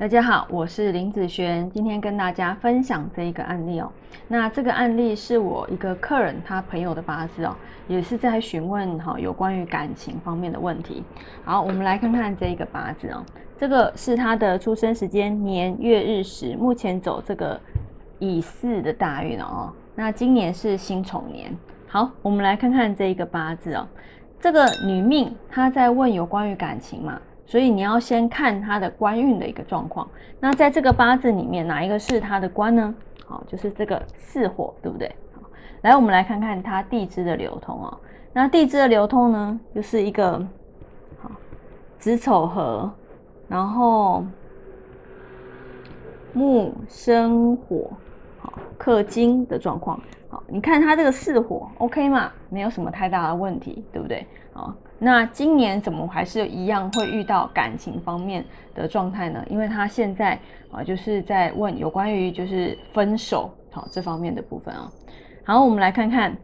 大家好，我是林子璇，今天跟大家分享这一个案例哦。那这个案例是我一个客人他朋友的八字哦，也是在询问哈有关于感情方面的问题。好，我们来看看这一个八字哦，这个是他的出生时间年月日时，目前走这个乙巳的大运哦。那今年是辛丑年。好，我们来看看这一个八字哦，这个女命她在问有关于感情嘛。所以你要先看他的官运的一个状况。那在这个八字里面，哪一个是他的官呢？好，就是这个巳火，对不对？好，来，我们来看看他地支的流通哦。那地支的流通呢，就是一个好子丑合，然后木生火，好克金的状况。好，你看他这个巳火，OK 嘛？没有什么太大的问题，对不对？好。那今年怎么还是一样会遇到感情方面的状态呢？因为他现在啊就是在问有关于就是分手好这方面的部分啊。好，我们来看看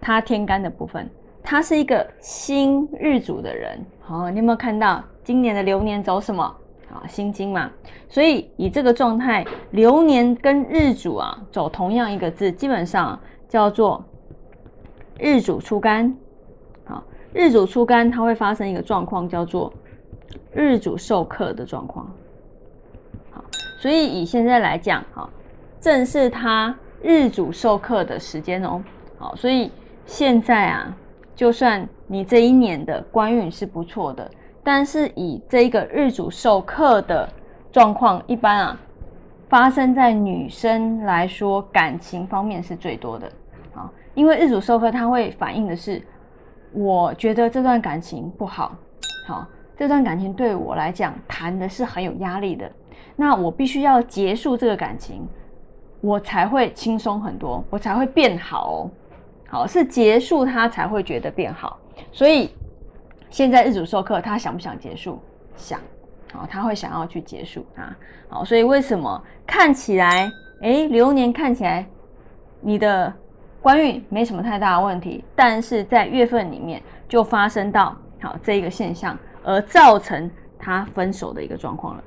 他天干的部分，他是一个辛日主的人。好，你有没有看到今年的流年走什么啊？辛金嘛。所以以这个状态，流年跟日主啊走同样一个字，基本上叫做日主出干。日主出干，它会发生一个状况，叫做日主受克的状况。好，所以以现在来讲，哈，正是他日主受克的时间哦。好，所以现在啊，就算你这一年的官运是不错的，但是以这一个日主受克的状况，一般啊，发生在女生来说，感情方面是最多的。好，因为日主受克，它会反映的是。我觉得这段感情不好，好，这段感情对我来讲谈的是很有压力的。那我必须要结束这个感情，我才会轻松很多，我才会变好哦。好，是结束他才会觉得变好。所以现在日主授课，他想不想结束？想，好，他会想要去结束啊。好，所以为什么看起来，哎，流年看起来你的。官运没什么太大的问题，但是在月份里面就发生到好这一个现象，而造成他分手的一个状况了。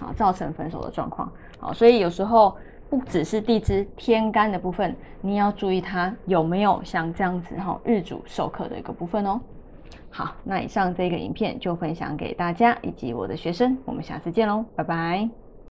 好，造成分手的状况。好，所以有时候不只是地支天干的部分，你要注意它有没有像这样子哈日主授课的一个部分哦。好，那以上这个影片就分享给大家以及我的学生，我们下次见喽，拜拜。